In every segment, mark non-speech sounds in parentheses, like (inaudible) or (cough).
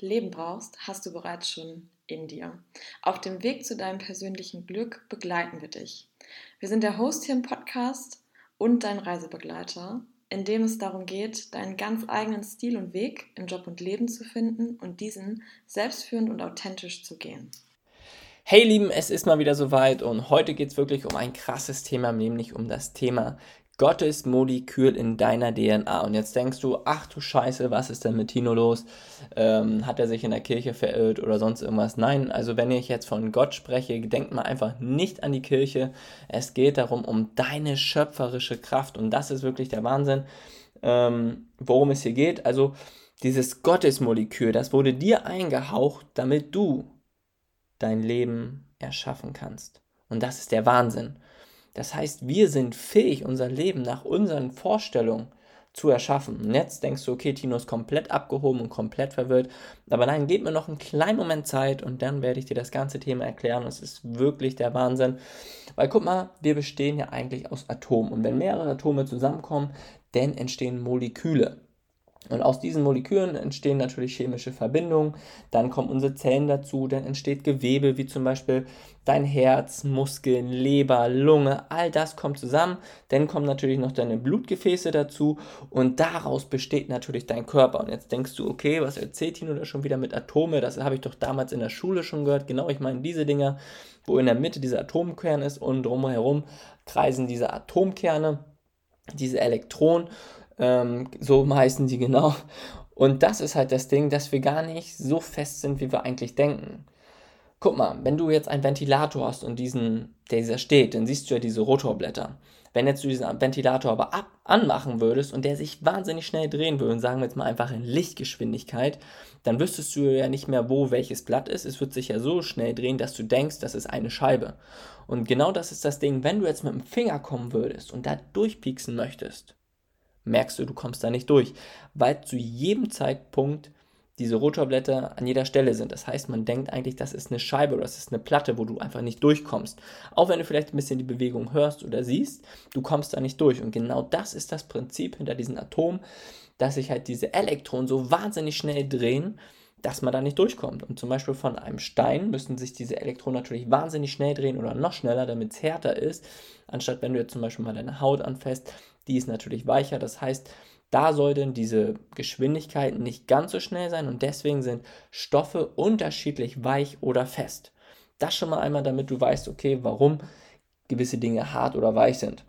Leben brauchst, hast du bereits schon in dir. Auf dem Weg zu deinem persönlichen Glück begleiten wir dich. Wir sind der Host hier im Podcast und dein Reisebegleiter, in dem es darum geht, deinen ganz eigenen Stil und Weg im Job und Leben zu finden und diesen selbstführend und authentisch zu gehen. Hey Lieben, es ist mal wieder soweit und heute geht es wirklich um ein krasses Thema, nämlich um das Thema Gottes Molekül in deiner DNA. Und jetzt denkst du, ach du Scheiße, was ist denn mit Tino los? Ähm, hat er sich in der Kirche verirrt oder sonst irgendwas? Nein, also wenn ich jetzt von Gott spreche, denkt mal einfach nicht an die Kirche. Es geht darum, um deine schöpferische Kraft. Und das ist wirklich der Wahnsinn, ähm, worum es hier geht. Also dieses Gottesmolekül, das wurde dir eingehaucht, damit du dein Leben erschaffen kannst. Und das ist der Wahnsinn. Das heißt, wir sind fähig, unser Leben nach unseren Vorstellungen zu erschaffen. Und jetzt denkst du, okay, Tino ist komplett abgehoben und komplett verwirrt. Aber nein, gib mir noch einen kleinen Moment Zeit und dann werde ich dir das ganze Thema erklären. Es ist wirklich der Wahnsinn. Weil guck mal, wir bestehen ja eigentlich aus Atomen. Und wenn mehrere Atome zusammenkommen, dann entstehen Moleküle. Und aus diesen Molekülen entstehen natürlich chemische Verbindungen, dann kommen unsere Zellen dazu, dann entsteht Gewebe, wie zum Beispiel dein Herz, Muskeln, Leber, Lunge, all das kommt zusammen. Dann kommen natürlich noch deine Blutgefäße dazu und daraus besteht natürlich dein Körper. Und jetzt denkst du, okay, was erzählt Tino da schon wieder mit Atome? Das habe ich doch damals in der Schule schon gehört. Genau, ich meine diese Dinger, wo in der Mitte dieser Atomkern ist und drumherum kreisen diese Atomkerne, diese Elektronen. Ähm, so heißen die genau. Und das ist halt das Ding, dass wir gar nicht so fest sind, wie wir eigentlich denken. Guck mal, wenn du jetzt einen Ventilator hast und diesen, dieser steht, dann siehst du ja diese Rotorblätter. Wenn jetzt du diesen Ventilator aber ab, anmachen würdest und der sich wahnsinnig schnell drehen würde, und sagen wir jetzt mal einfach in Lichtgeschwindigkeit, dann wüsstest du ja nicht mehr, wo welches Blatt ist. Es wird sich ja so schnell drehen, dass du denkst, das ist eine Scheibe. Und genau das ist das Ding, wenn du jetzt mit dem Finger kommen würdest und da durchpieksen möchtest, merkst du, du kommst da nicht durch, weil zu jedem Zeitpunkt diese Rotorblätter an jeder Stelle sind. Das heißt, man denkt eigentlich, das ist eine Scheibe oder das ist eine Platte, wo du einfach nicht durchkommst. Auch wenn du vielleicht ein bisschen die Bewegung hörst oder siehst, du kommst da nicht durch. Und genau das ist das Prinzip hinter diesen Atomen, dass sich halt diese Elektronen so wahnsinnig schnell drehen, dass man da nicht durchkommt. Und zum Beispiel von einem Stein müssen sich diese Elektronen natürlich wahnsinnig schnell drehen oder noch schneller, damit es härter ist, anstatt wenn du jetzt zum Beispiel mal deine Haut anfasst, die ist natürlich weicher. Das heißt, da sollten diese Geschwindigkeiten nicht ganz so schnell sein und deswegen sind Stoffe unterschiedlich weich oder fest. Das schon mal einmal, damit du weißt, okay, warum gewisse Dinge hart oder weich sind.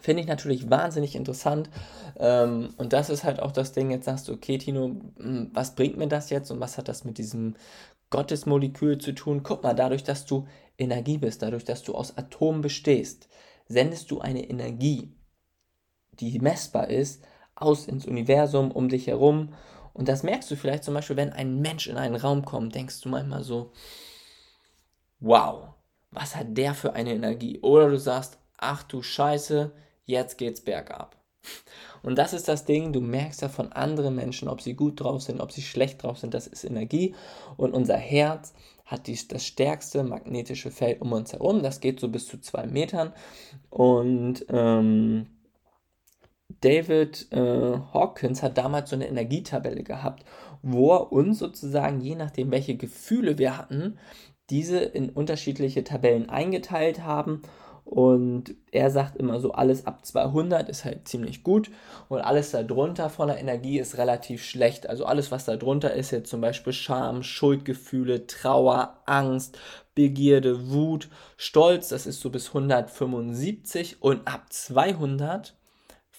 Finde ich natürlich wahnsinnig interessant. Ähm, und das ist halt auch das Ding, jetzt sagst du, okay, Tino, hm, was bringt mir das jetzt und was hat das mit diesem Gottesmolekül zu tun? Guck mal, dadurch, dass du Energie bist, dadurch, dass du aus Atomen bestehst, sendest du eine Energie die messbar ist, aus ins Universum um dich herum. Und das merkst du vielleicht zum Beispiel, wenn ein Mensch in einen Raum kommt, denkst du manchmal so, wow, was hat der für eine Energie? Oder du sagst, ach du Scheiße, jetzt geht's bergab. (laughs) Und das ist das Ding, du merkst ja von anderen Menschen, ob sie gut drauf sind, ob sie schlecht drauf sind, das ist Energie. Und unser Herz hat die, das stärkste magnetische Feld um uns herum, das geht so bis zu zwei Metern. Und ähm, David äh, Hawkins hat damals so eine Energietabelle gehabt, wo er uns sozusagen, je nachdem, welche Gefühle wir hatten, diese in unterschiedliche Tabellen eingeteilt haben. Und er sagt immer so, alles ab 200 ist halt ziemlich gut und alles darunter von der Energie ist relativ schlecht. Also alles, was darunter ist, jetzt zum Beispiel Scham, Schuldgefühle, Trauer, Angst, Begierde, Wut, Stolz, das ist so bis 175 und ab 200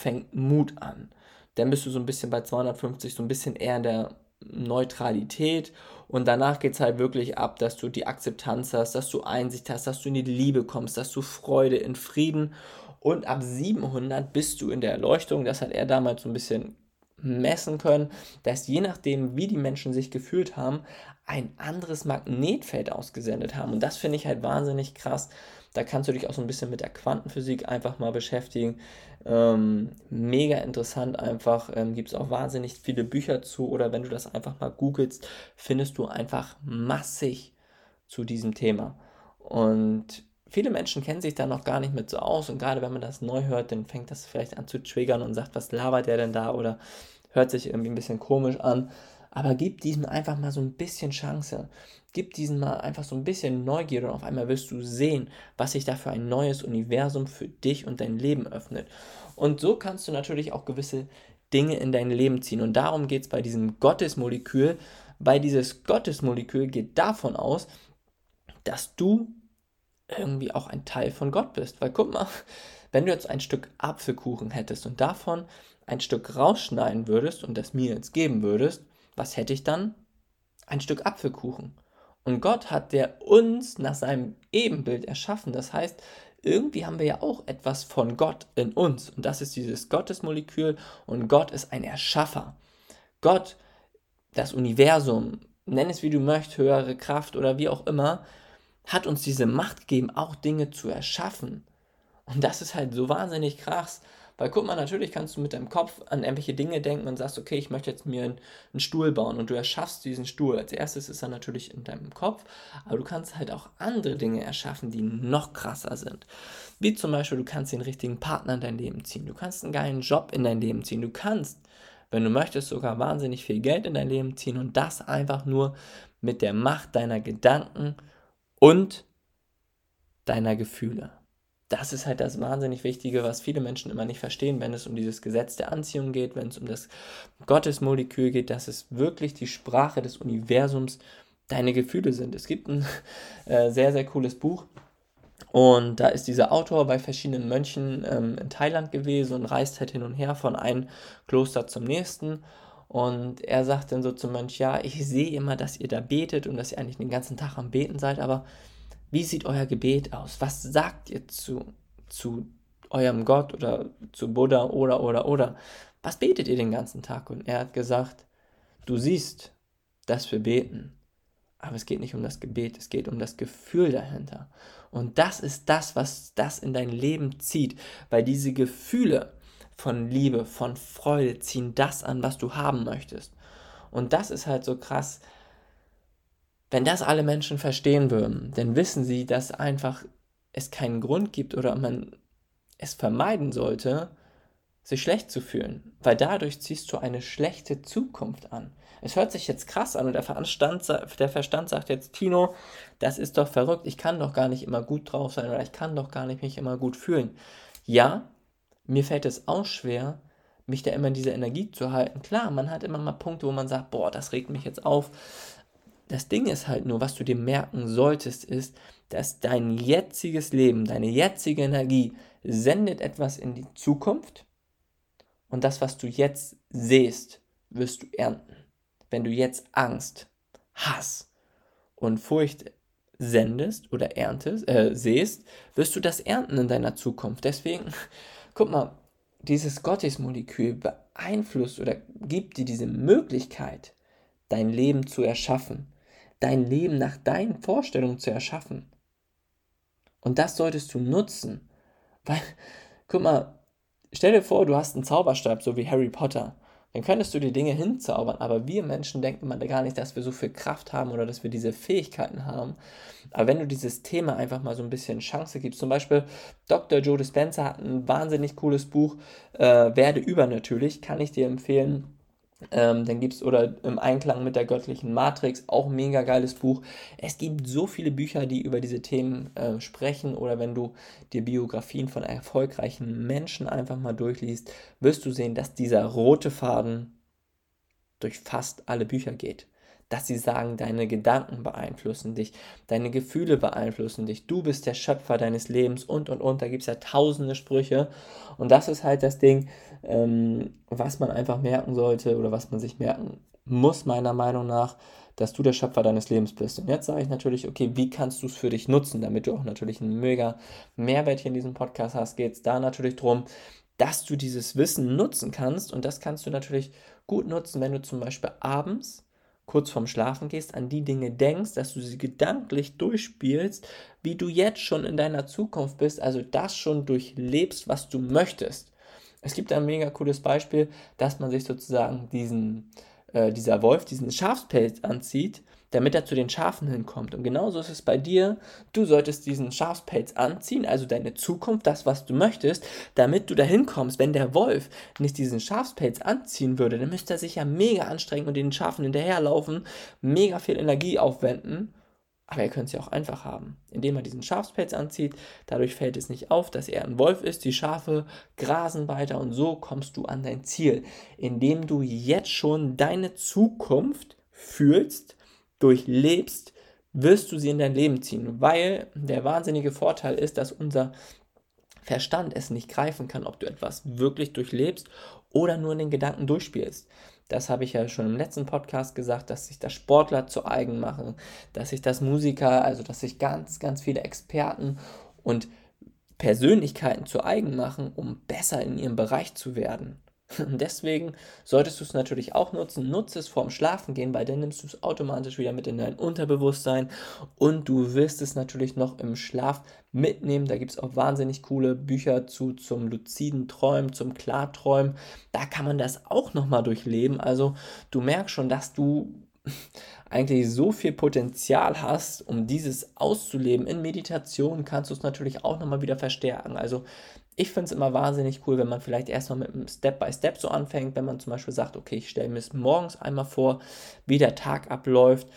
fängt Mut an. Dann bist du so ein bisschen bei 250, so ein bisschen eher in der Neutralität und danach geht es halt wirklich ab, dass du die Akzeptanz hast, dass du Einsicht hast, dass du in die Liebe kommst, dass du Freude in Frieden und ab 700 bist du in der Erleuchtung. Das hat er damals so ein bisschen messen können, dass je nachdem, wie die Menschen sich gefühlt haben, ein anderes Magnetfeld ausgesendet haben. Und das finde ich halt wahnsinnig krass. Da kannst du dich auch so ein bisschen mit der Quantenphysik einfach mal beschäftigen. Ähm, mega interessant einfach. Ähm, Gibt es auch wahnsinnig viele Bücher zu. Oder wenn du das einfach mal googelst, findest du einfach massig zu diesem Thema. Und viele Menschen kennen sich da noch gar nicht mit so aus und gerade wenn man das neu hört, dann fängt das vielleicht an zu triggern und sagt, was labert der denn da oder hört sich irgendwie ein bisschen komisch an. Aber gib diesem einfach mal so ein bisschen Chance. Gib diesem mal einfach so ein bisschen Neugierde und auf einmal wirst du sehen, was sich da für ein neues Universum für dich und dein Leben öffnet. Und so kannst du natürlich auch gewisse Dinge in dein Leben ziehen. Und darum geht es bei diesem Gottesmolekül, weil dieses Gottesmolekül geht davon aus, dass du irgendwie auch ein Teil von Gott bist. Weil guck mal, wenn du jetzt ein Stück Apfelkuchen hättest und davon ein Stück rausschneiden würdest und das mir jetzt geben würdest, was hätte ich dann? Ein Stück Apfelkuchen. Und Gott hat der uns nach seinem Ebenbild erschaffen. Das heißt, irgendwie haben wir ja auch etwas von Gott in uns. Und das ist dieses Gottesmolekül. Und Gott ist ein Erschaffer. Gott, das Universum, nenn es wie du möchtest, höhere Kraft oder wie auch immer, hat uns diese Macht gegeben, auch Dinge zu erschaffen. Und das ist halt so wahnsinnig krass. Weil guck mal, natürlich kannst du mit deinem Kopf an irgendwelche Dinge denken und sagst, okay, ich möchte jetzt mir einen, Stuhl bauen und du erschaffst diesen Stuhl. Als erstes ist er natürlich in deinem Kopf, aber du kannst halt auch andere Dinge erschaffen, die noch krasser sind. Wie zum Beispiel, du kannst den richtigen Partner in dein Leben ziehen, du kannst einen geilen Job in dein Leben ziehen, du kannst, wenn du möchtest, sogar wahnsinnig viel Geld in dein Leben ziehen und das einfach nur mit der Macht deiner Gedanken und deiner Gefühle. Das ist halt das wahnsinnig Wichtige, was viele Menschen immer nicht verstehen, wenn es um dieses Gesetz der Anziehung geht, wenn es um das Gottesmolekül geht, dass es wirklich die Sprache des Universums deine Gefühle sind. Es gibt ein (laughs) äh, sehr, sehr cooles Buch, und da ist dieser Autor bei verschiedenen Mönchen ähm, in Thailand gewesen und reist halt hin und her von einem Kloster zum nächsten. Und er sagt dann so zum Mönch, ja, ich sehe immer, dass ihr da betet und dass ihr eigentlich den ganzen Tag am Beten seid, aber wie sieht euer Gebet aus? Was sagt ihr zu, zu eurem Gott oder zu Buddha oder oder oder? Was betet ihr den ganzen Tag? Und er hat gesagt, du siehst, dass wir beten, aber es geht nicht um das Gebet, es geht um das Gefühl dahinter. Und das ist das, was das in dein Leben zieht, weil diese Gefühle, von Liebe, von Freude, ziehen das an, was du haben möchtest. Und das ist halt so krass. Wenn das alle Menschen verstehen würden, dann wissen sie, dass einfach es keinen Grund gibt oder man es vermeiden sollte, sich schlecht zu fühlen, weil dadurch ziehst du eine schlechte Zukunft an. Es hört sich jetzt krass an und der Verstand, der Verstand sagt jetzt, Tino, das ist doch verrückt, ich kann doch gar nicht immer gut drauf sein oder ich kann doch gar nicht mich immer gut fühlen. Ja, mir fällt es auch schwer, mich da immer in dieser Energie zu halten. Klar, man hat immer mal Punkte, wo man sagt, boah, das regt mich jetzt auf. Das Ding ist halt nur, was du dir merken solltest, ist, dass dein jetziges Leben, deine jetzige Energie sendet etwas in die Zukunft und das, was du jetzt siehst, wirst du ernten. Wenn du jetzt Angst, Hass und Furcht sendest oder erntest, äh, siehst, wirst du das ernten in deiner Zukunft. Deswegen (laughs) Guck mal, dieses Gottesmolekül beeinflusst oder gibt dir diese Möglichkeit, dein Leben zu erschaffen, dein Leben nach deinen Vorstellungen zu erschaffen. Und das solltest du nutzen, weil, guck mal, stell dir vor, du hast einen Zauberstab, so wie Harry Potter dann könntest du die Dinge hinzaubern. Aber wir Menschen denken mal gar nicht, dass wir so viel Kraft haben oder dass wir diese Fähigkeiten haben. Aber wenn du dieses Thema einfach mal so ein bisschen Chance gibst, zum Beispiel Dr. Joe Dispenza hat ein wahnsinnig cooles Buch, äh, Werde übernatürlich, kann ich dir empfehlen ähm, dann gibt es, oder im Einklang mit der göttlichen Matrix, auch ein mega geiles Buch. Es gibt so viele Bücher, die über diese Themen äh, sprechen. Oder wenn du dir Biografien von erfolgreichen Menschen einfach mal durchliest, wirst du sehen, dass dieser rote Faden durch fast alle Bücher geht dass sie sagen, deine Gedanken beeinflussen dich, deine Gefühle beeinflussen dich, du bist der Schöpfer deines Lebens und und und. Da gibt es ja tausende Sprüche. Und das ist halt das Ding, ähm, was man einfach merken sollte oder was man sich merken muss, meiner Meinung nach, dass du der Schöpfer deines Lebens bist. Und jetzt sage ich natürlich, okay, wie kannst du es für dich nutzen, damit du auch natürlich einen mega Mehrwert hier in diesem Podcast hast, geht es da natürlich darum, dass du dieses Wissen nutzen kannst. Und das kannst du natürlich gut nutzen, wenn du zum Beispiel abends kurz vorm Schlafen gehst, an die Dinge denkst, dass du sie gedanklich durchspielst, wie du jetzt schon in deiner Zukunft bist, also das schon durchlebst, was du möchtest. Es gibt ein mega cooles Beispiel, dass man sich sozusagen diesen, äh, dieser Wolf, diesen Schafspelz anzieht damit er zu den Schafen hinkommt. Und genauso ist es bei dir. Du solltest diesen Schafspelz anziehen, also deine Zukunft, das, was du möchtest, damit du dahin kommst. Wenn der Wolf nicht diesen Schafspelz anziehen würde, dann müsste er sich ja mega anstrengen und den Schafen hinterherlaufen, mega viel Energie aufwenden. Aber er könnte es ja auch einfach haben, indem er diesen Schafspelz anzieht. Dadurch fällt es nicht auf, dass er ein Wolf ist. Die Schafe grasen weiter und so kommst du an dein Ziel, indem du jetzt schon deine Zukunft fühlst durchlebst, wirst du sie in dein Leben ziehen, weil der wahnsinnige Vorteil ist, dass unser Verstand es nicht greifen kann, ob du etwas wirklich durchlebst oder nur in den Gedanken durchspielst. Das habe ich ja schon im letzten Podcast gesagt, dass sich das Sportler zu eigen machen, dass sich das Musiker, also dass sich ganz, ganz viele Experten und Persönlichkeiten zu eigen machen, um besser in ihrem Bereich zu werden. Und (laughs) deswegen solltest du es natürlich auch nutzen. Nutze es vorm Schlafengehen, weil dann nimmst du es automatisch wieder mit in dein Unterbewusstsein und du wirst es natürlich noch im Schlaf mitnehmen. Da gibt es auch wahnsinnig coole Bücher zu zum luziden Träumen, zum Klarträumen. Da kann man das auch nochmal durchleben. Also du merkst schon, dass du (laughs) eigentlich so viel Potenzial hast, um dieses auszuleben. In Meditation kannst du es natürlich auch nochmal wieder verstärken. Also ich finde es immer wahnsinnig cool, wenn man vielleicht erstmal mit einem Step-by-Step so anfängt, wenn man zum Beispiel sagt, okay, ich stelle mir es morgens einmal vor, wie der Tag abläuft.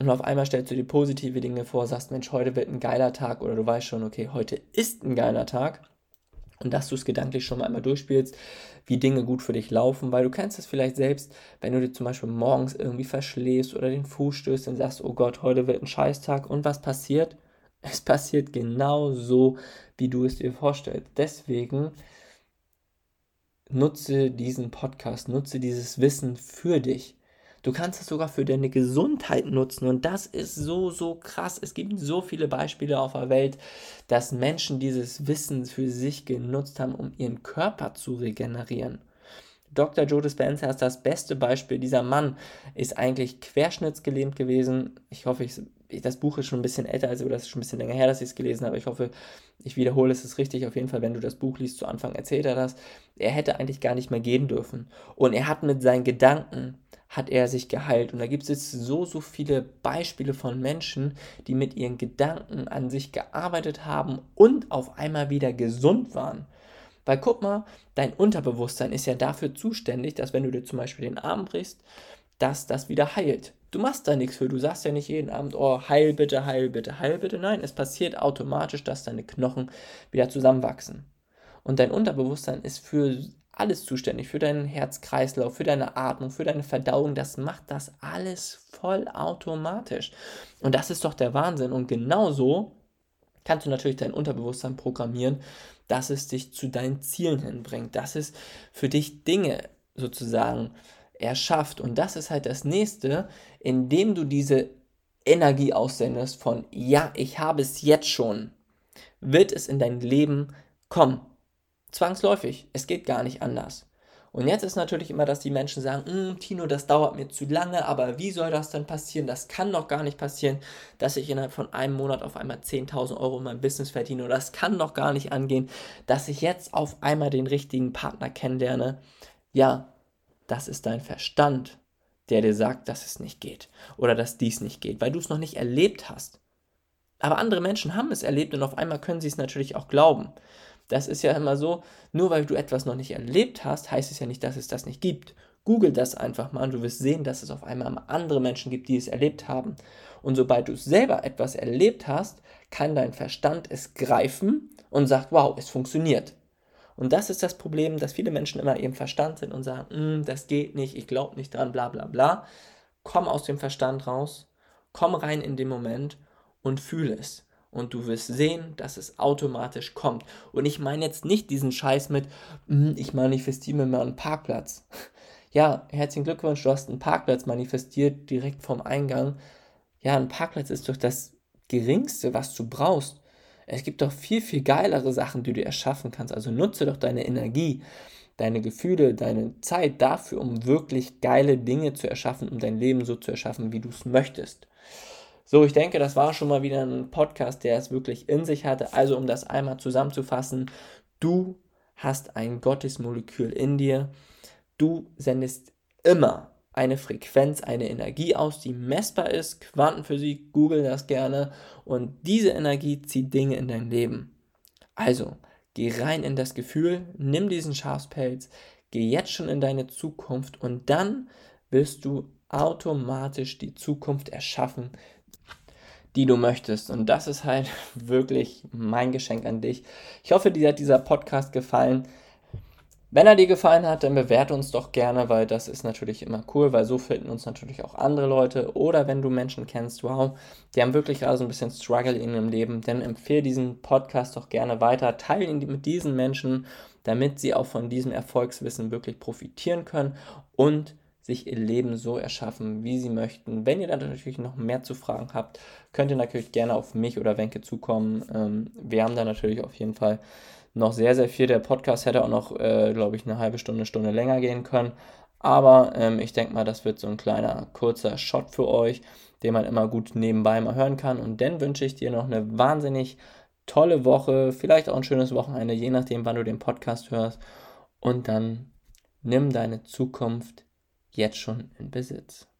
Und auf einmal stellst du dir positive Dinge vor, sagst, Mensch, heute wird ein geiler Tag oder du weißt schon, okay, heute ist ein geiler Tag. Und dass du es gedanklich schon mal einmal durchspielst, wie Dinge gut für dich laufen, weil du kennst es vielleicht selbst, wenn du dir zum Beispiel morgens irgendwie verschläfst oder den Fuß stößt und sagst, oh Gott, heute wird ein Scheißtag und was passiert? Es passiert genau so, wie du es dir vorstellst. Deswegen nutze diesen Podcast, nutze dieses Wissen für dich. Du kannst es sogar für deine Gesundheit nutzen und das ist so, so krass. Es gibt so viele Beispiele auf der Welt, dass Menschen dieses Wissen für sich genutzt haben, um ihren Körper zu regenerieren. Dr. Joe Dispenza ist das beste Beispiel. Dieser Mann ist eigentlich querschnittsgelähmt gewesen. Ich hoffe, ich das Buch ist schon ein bisschen älter, also das ist schon ein bisschen länger her, dass ich es gelesen habe. Ich hoffe, ich wiederhole es ist richtig. Auf jeden Fall, wenn du das Buch liest, zu Anfang erzählt er das. Er hätte eigentlich gar nicht mehr gehen dürfen. Und er hat mit seinen Gedanken, hat er sich geheilt. Und da gibt es jetzt so, so viele Beispiele von Menschen, die mit ihren Gedanken an sich gearbeitet haben und auf einmal wieder gesund waren. Weil guck mal, dein Unterbewusstsein ist ja dafür zuständig, dass wenn du dir zum Beispiel den Arm brichst, dass das wieder heilt. Du machst da nichts für. Du sagst ja nicht jeden Abend, oh, heil bitte, heil bitte, heil bitte. Nein, es passiert automatisch, dass deine Knochen wieder zusammenwachsen. Und dein Unterbewusstsein ist für alles zuständig, für deinen Herzkreislauf, für deine Atmung, für deine Verdauung. Das macht das alles voll automatisch. Und das ist doch der Wahnsinn. Und genauso kannst du natürlich dein Unterbewusstsein programmieren, dass es dich zu deinen Zielen hinbringt, dass es für dich Dinge sozusagen erschafft. Und das ist halt das nächste, indem du diese Energie aussendest von, ja, ich habe es jetzt schon, wird es in dein Leben kommen. Zwangsläufig. Es geht gar nicht anders. Und jetzt ist natürlich immer, dass die Menschen sagen, hm, Tino, das dauert mir zu lange, aber wie soll das denn passieren? Das kann doch gar nicht passieren, dass ich innerhalb von einem Monat auf einmal 10.000 Euro in meinem Business verdiene. Das kann doch gar nicht angehen, dass ich jetzt auf einmal den richtigen Partner kennenlerne. Ja, das ist dein Verstand, der dir sagt, dass es nicht geht oder dass dies nicht geht, weil du es noch nicht erlebt hast. Aber andere Menschen haben es erlebt und auf einmal können sie es natürlich auch glauben. Das ist ja immer so, nur weil du etwas noch nicht erlebt hast, heißt es ja nicht, dass es das nicht gibt. Google das einfach mal und du wirst sehen, dass es auf einmal andere Menschen gibt, die es erlebt haben. Und sobald du selber etwas erlebt hast, kann dein Verstand es greifen und sagt, wow, es funktioniert. Und das ist das Problem, dass viele Menschen immer im Verstand sind und sagen, hm, das geht nicht, ich glaube nicht dran, bla bla bla. Komm aus dem Verstand raus, komm rein in den Moment und fühle es. Und du wirst sehen, dass es automatisch kommt. Und ich meine jetzt nicht diesen Scheiß mit, hm, ich manifestiere mir mal einen Parkplatz. (laughs) Ja, herzlichen Glückwunsch, du hast einen Parkplatz manifestiert direkt vom Eingang. Ja, ein Parkplatz ist doch das Geringste, was du brauchst. Es gibt doch viel, viel geilere Sachen, die du erschaffen kannst. Also nutze doch deine Energie, deine Gefühle, deine Zeit dafür, um wirklich geile Dinge zu erschaffen, um dein Leben so zu erschaffen, wie du es möchtest. So, ich denke, das war schon mal wieder ein Podcast, der es wirklich in sich hatte. Also, um das einmal zusammenzufassen, du hast ein Gottesmolekül in dir. Du sendest immer eine Frequenz, eine Energie aus, die messbar ist. Quantenphysik, google das gerne. Und diese Energie zieht Dinge in dein Leben. Also, geh rein in das Gefühl, nimm diesen Schafspelz, geh jetzt schon in deine Zukunft und dann wirst du automatisch die Zukunft erschaffen, die du möchtest. Und das ist halt (laughs) wirklich mein Geschenk an dich. Ich hoffe, dir hat dieser Podcast gefallen. Wenn er dir gefallen hat, dann bewerte uns doch gerne, weil das ist natürlich immer cool, weil so finden uns natürlich auch andere Leute. Oder wenn du Menschen kennst, wow, die haben wirklich gerade so ein bisschen Struggle in ihrem Leben, dann empfehle diesen Podcast doch gerne weiter. Teile ihn mit diesen Menschen, damit sie auch von diesem Erfolgswissen wirklich profitieren können und sich ihr Leben so erschaffen, wie sie möchten. Wenn ihr dann natürlich noch mehr zu fragen habt, könnt ihr natürlich gerne auf mich oder Wenke zukommen. Ähm, wir haben da natürlich auf jeden Fall noch sehr, sehr viel. Der Podcast hätte auch noch, äh, glaube ich, eine halbe Stunde, Stunde länger gehen können. Aber ähm, ich denke mal, das wird so ein kleiner, kurzer Shot für euch, den man immer gut nebenbei mal hören kann. Und dann wünsche ich dir noch eine wahnsinnig tolle Woche, vielleicht auch ein schönes Wochenende, je nachdem, wann du den Podcast hörst. Und dann nimm deine Zukunft jetzt schon in Besitz.